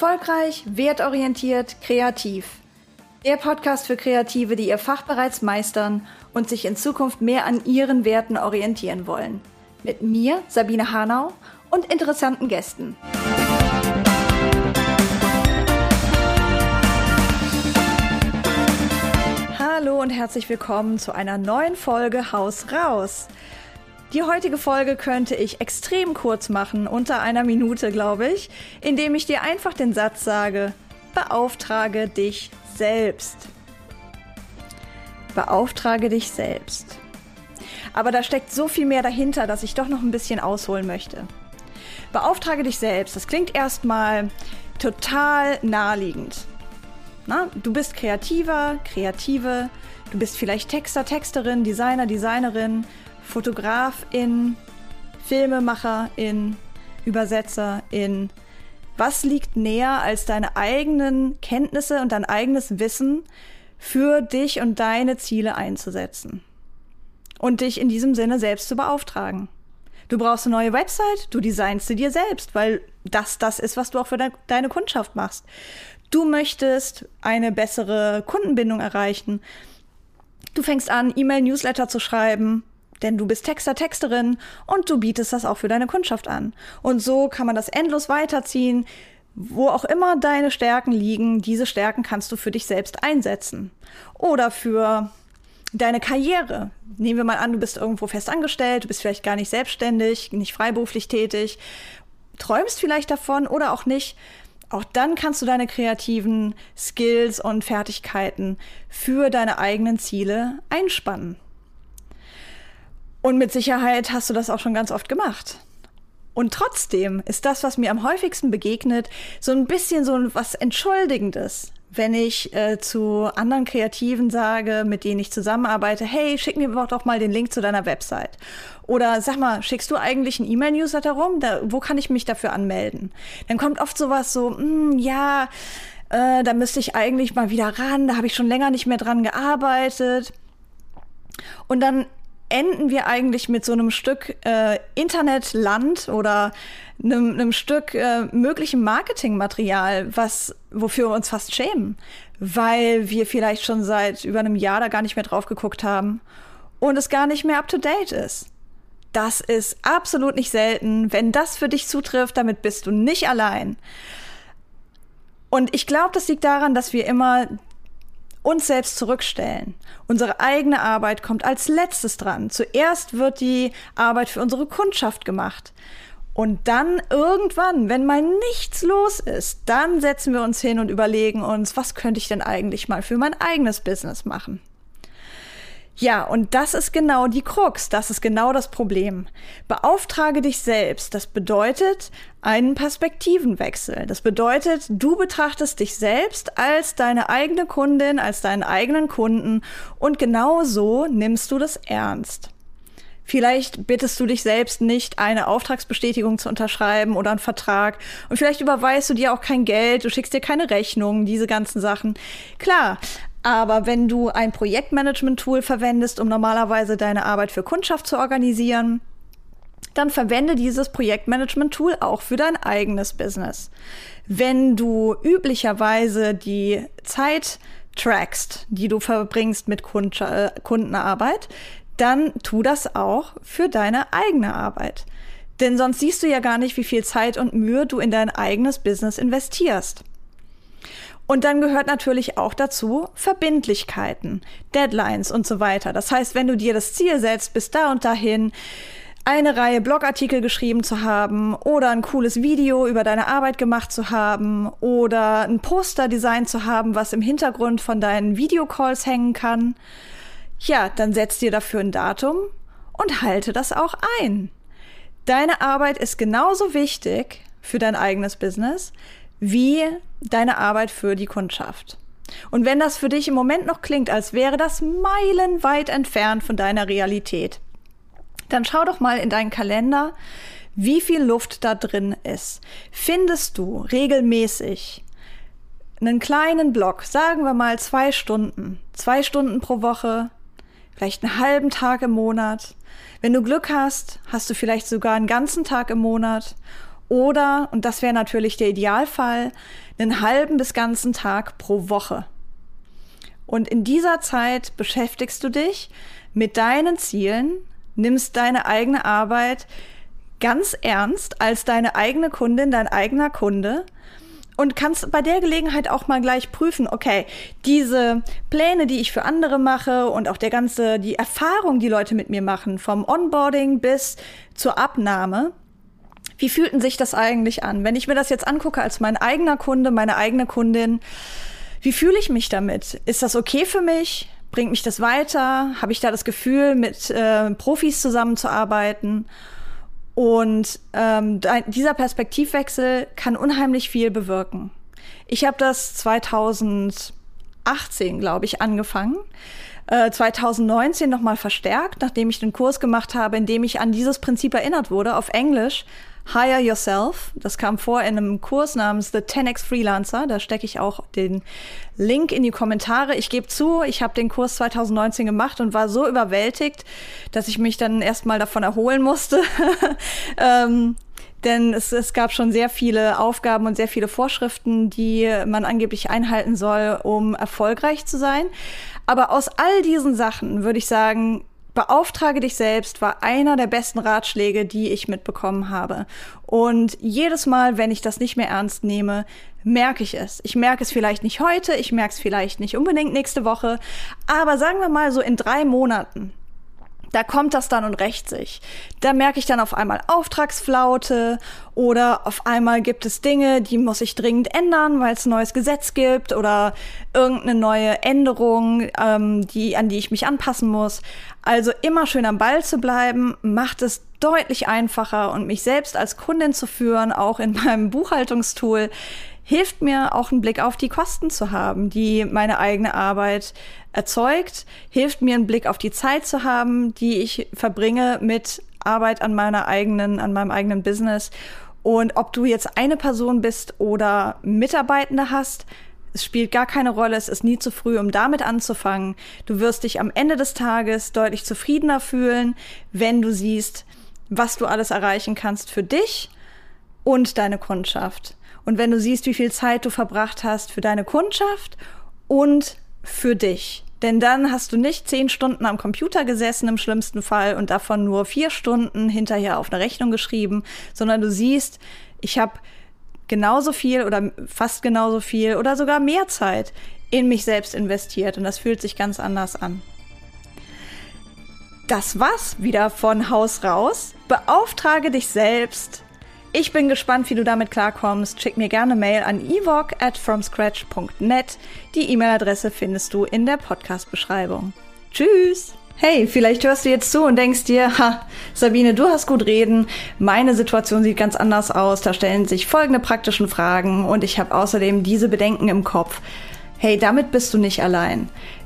Erfolgreich, wertorientiert, kreativ. Der Podcast für Kreative, die ihr Fach bereits meistern und sich in Zukunft mehr an ihren Werten orientieren wollen. Mit mir, Sabine Hanau, und interessanten Gästen. Hallo und herzlich willkommen zu einer neuen Folge Haus raus. Die heutige Folge könnte ich extrem kurz machen, unter einer Minute, glaube ich, indem ich dir einfach den Satz sage, beauftrage dich selbst. Beauftrage dich selbst. Aber da steckt so viel mehr dahinter, dass ich doch noch ein bisschen ausholen möchte. Beauftrage dich selbst. Das klingt erstmal total naheliegend. Na, du bist Kreativer, Kreative, du bist vielleicht Texter, Texterin, Designer, Designerin, Fotografin, Filmemacherin, Übersetzerin. Was liegt näher als deine eigenen Kenntnisse und dein eigenes Wissen für dich und deine Ziele einzusetzen? Und dich in diesem Sinne selbst zu beauftragen. Du brauchst eine neue Website, du designst sie dir selbst, weil das das ist, was du auch für de deine Kundschaft machst. Du möchtest eine bessere Kundenbindung erreichen. Du fängst an, E-Mail-Newsletter zu schreiben, denn du bist Texter, Texterin und du bietest das auch für deine Kundschaft an. Und so kann man das endlos weiterziehen. Wo auch immer deine Stärken liegen, diese Stärken kannst du für dich selbst einsetzen. Oder für deine Karriere. Nehmen wir mal an, du bist irgendwo fest angestellt, du bist vielleicht gar nicht selbstständig, nicht freiberuflich tätig, träumst vielleicht davon oder auch nicht. Auch dann kannst du deine kreativen Skills und Fertigkeiten für deine eigenen Ziele einspannen. Und mit Sicherheit hast du das auch schon ganz oft gemacht. Und trotzdem ist das, was mir am häufigsten begegnet, so ein bisschen so was Entschuldigendes wenn ich äh, zu anderen Kreativen sage, mit denen ich zusammenarbeite, hey, schick mir doch mal den Link zu deiner Website. Oder sag mal, schickst du eigentlich einen E-Mail-Newsletter rum? Da, wo kann ich mich dafür anmelden? Dann kommt oft sowas so, mm, ja, äh, da müsste ich eigentlich mal wieder ran, da habe ich schon länger nicht mehr dran gearbeitet. Und dann enden wir eigentlich mit so einem Stück äh, Internetland oder einem, einem Stück äh, möglichem Marketingmaterial, was wofür wir uns fast schämen, weil wir vielleicht schon seit über einem Jahr da gar nicht mehr drauf geguckt haben und es gar nicht mehr up to date ist. Das ist absolut nicht selten. Wenn das für dich zutrifft, damit bist du nicht allein. Und ich glaube, das liegt daran, dass wir immer uns selbst zurückstellen. Unsere eigene Arbeit kommt als letztes dran. Zuerst wird die Arbeit für unsere Kundschaft gemacht. Und dann irgendwann, wenn mal nichts los ist, dann setzen wir uns hin und überlegen uns, was könnte ich denn eigentlich mal für mein eigenes Business machen? Ja, und das ist genau die Krux, das ist genau das Problem. Beauftrage dich selbst. Das bedeutet einen Perspektivenwechsel. Das bedeutet, du betrachtest dich selbst als deine eigene Kundin, als deinen eigenen Kunden und genau so nimmst du das ernst. Vielleicht bittest du dich selbst nicht, eine Auftragsbestätigung zu unterschreiben oder einen Vertrag. Und vielleicht überweist du dir auch kein Geld, du schickst dir keine Rechnung, diese ganzen Sachen. Klar, aber wenn du ein Projektmanagement-Tool verwendest, um normalerweise deine Arbeit für Kundschaft zu organisieren, dann verwende dieses Projektmanagement-Tool auch für dein eigenes Business. Wenn du üblicherweise die Zeit trackst, die du verbringst mit Kund äh, Kundenarbeit, dann tu das auch für deine eigene Arbeit. Denn sonst siehst du ja gar nicht, wie viel Zeit und Mühe du in dein eigenes Business investierst. Und dann gehört natürlich auch dazu Verbindlichkeiten, Deadlines und so weiter. Das heißt, wenn du dir das Ziel setzt, bis da und dahin eine Reihe Blogartikel geschrieben zu haben oder ein cooles Video über deine Arbeit gemacht zu haben oder ein Poster-Design zu haben, was im Hintergrund von deinen Videocalls hängen kann, ja, dann setz dir dafür ein Datum und halte das auch ein. Deine Arbeit ist genauso wichtig für dein eigenes Business wie deine Arbeit für die Kundschaft. Und wenn das für dich im Moment noch klingt, als wäre das meilenweit entfernt von deiner Realität, dann schau doch mal in deinen Kalender, wie viel Luft da drin ist. Findest du regelmäßig einen kleinen Block, sagen wir mal zwei Stunden, zwei Stunden pro Woche, vielleicht einen halben Tag im Monat. Wenn du Glück hast, hast du vielleicht sogar einen ganzen Tag im Monat Oder, und das wäre natürlich der Idealfall, einen halben bis ganzen Tag pro Woche. Und in dieser Zeit beschäftigst du dich mit deinen Zielen, nimmst deine eigene Arbeit ganz ernst als deine eigene Kundin, dein eigener Kunde und kannst bei der Gelegenheit auch mal gleich prüfen, okay, diese Pläne, die ich für andere mache und auch der ganze, die Erfahrung, die Leute mit mir machen, vom Onboarding bis zur Abnahme, wie fühlten sich das eigentlich an? Wenn ich mir das jetzt angucke als mein eigener Kunde, meine eigene Kundin, wie fühle ich mich damit? Ist das okay für mich? Bringt mich das weiter? Habe ich da das Gefühl, mit äh, Profis zusammenzuarbeiten? Und ähm, dieser Perspektivwechsel kann unheimlich viel bewirken. Ich habe das 2018, glaube ich, angefangen. 2019 äh, nochmal verstärkt, nachdem ich den Kurs gemacht habe, in dem ich an dieses Prinzip erinnert wurde, auf Englisch. Hire Yourself. Das kam vor in einem Kurs namens The 10x Freelancer. Da stecke ich auch den Link in die Kommentare. Ich gebe zu, ich habe den Kurs 2019 gemacht und war so überwältigt, dass ich mich dann erstmal davon erholen musste. ähm, denn es, es gab schon sehr viele Aufgaben und sehr viele Vorschriften, die man angeblich einhalten soll, um erfolgreich zu sein. Aber aus all diesen Sachen würde ich sagen, Beauftrage dich selbst war einer der besten Ratschläge, die ich mitbekommen habe. Und jedes Mal, wenn ich das nicht mehr ernst nehme, merke ich es. Ich merke es vielleicht nicht heute, ich merke es vielleicht nicht unbedingt nächste Woche, aber sagen wir mal so in drei Monaten da kommt das dann und rächt sich. Da merke ich dann auf einmal Auftragsflaute oder auf einmal gibt es Dinge, die muss ich dringend ändern, weil es ein neues Gesetz gibt oder irgendeine neue Änderung, ähm, die, an die ich mich anpassen muss. Also immer schön am Ball zu bleiben, macht es deutlich einfacher und mich selbst als Kundin zu führen, auch in meinem Buchhaltungstool, hilft mir auch einen Blick auf die Kosten zu haben, die meine eigene Arbeit erzeugt, hilft mir einen Blick auf die Zeit zu haben, die ich verbringe mit Arbeit an meiner eigenen, an meinem eigenen Business. Und ob du jetzt eine Person bist oder Mitarbeitende hast, es spielt gar keine Rolle, es ist nie zu früh, um damit anzufangen. Du wirst dich am Ende des Tages deutlich zufriedener fühlen, wenn du siehst, was du alles erreichen kannst für dich und deine Kundschaft. Und wenn du siehst, wie viel Zeit du verbracht hast für deine Kundschaft und für dich. Denn dann hast du nicht zehn Stunden am Computer gesessen im schlimmsten Fall und davon nur vier Stunden hinterher auf eine Rechnung geschrieben, sondern du siehst, ich habe genauso viel oder fast genauso viel oder sogar mehr Zeit in mich selbst investiert und das fühlt sich ganz anders an. Das war's wieder von Haus raus. Beauftrage dich selbst ich bin gespannt, wie du damit klarkommst. Schick mir gerne Mail an evok at fromscratch.net. Die E-Mail-Adresse findest du in der Podcast-Beschreibung. Tschüss! Hey, vielleicht hörst du jetzt zu und denkst dir, ha, Sabine, du hast gut reden. Meine Situation sieht ganz anders aus. Da stellen sich folgende praktischen Fragen und ich habe außerdem diese Bedenken im Kopf. Hey, damit bist du nicht allein.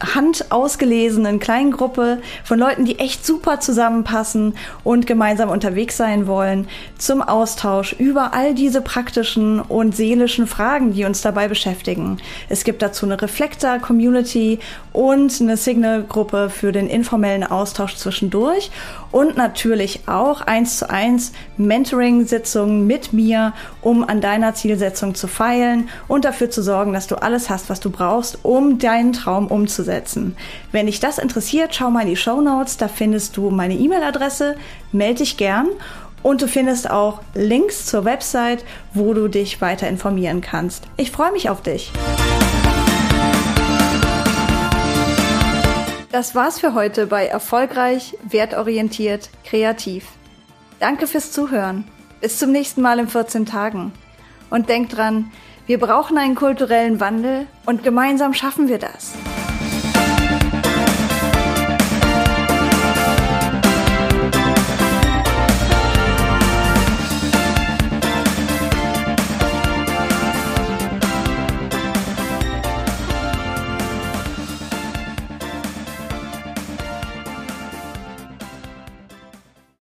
handausgelesenen kleinen Gruppe von Leuten, die echt super zusammenpassen und gemeinsam unterwegs sein wollen, zum Austausch über all diese praktischen und seelischen Fragen, die uns dabei beschäftigen. Es gibt dazu eine Reflektor-Community und eine Signal-Gruppe für den informellen Austausch zwischendurch und natürlich auch eins zu eins Mentoring-Sitzungen mit mir, um an deiner Zielsetzung zu feilen und dafür zu sorgen, dass du alles hast, was du brauchst, um deinen Traum umzusetzen. Wenn dich das interessiert, schau mal in die Show Notes, da findest du meine E-Mail-Adresse, melde dich gern und du findest auch Links zur Website, wo du dich weiter informieren kannst. Ich freue mich auf dich. Das war's für heute bei Erfolgreich, Wertorientiert, Kreativ. Danke fürs Zuhören. Bis zum nächsten Mal in 14 Tagen. Und denk dran, wir brauchen einen kulturellen Wandel und gemeinsam schaffen wir das.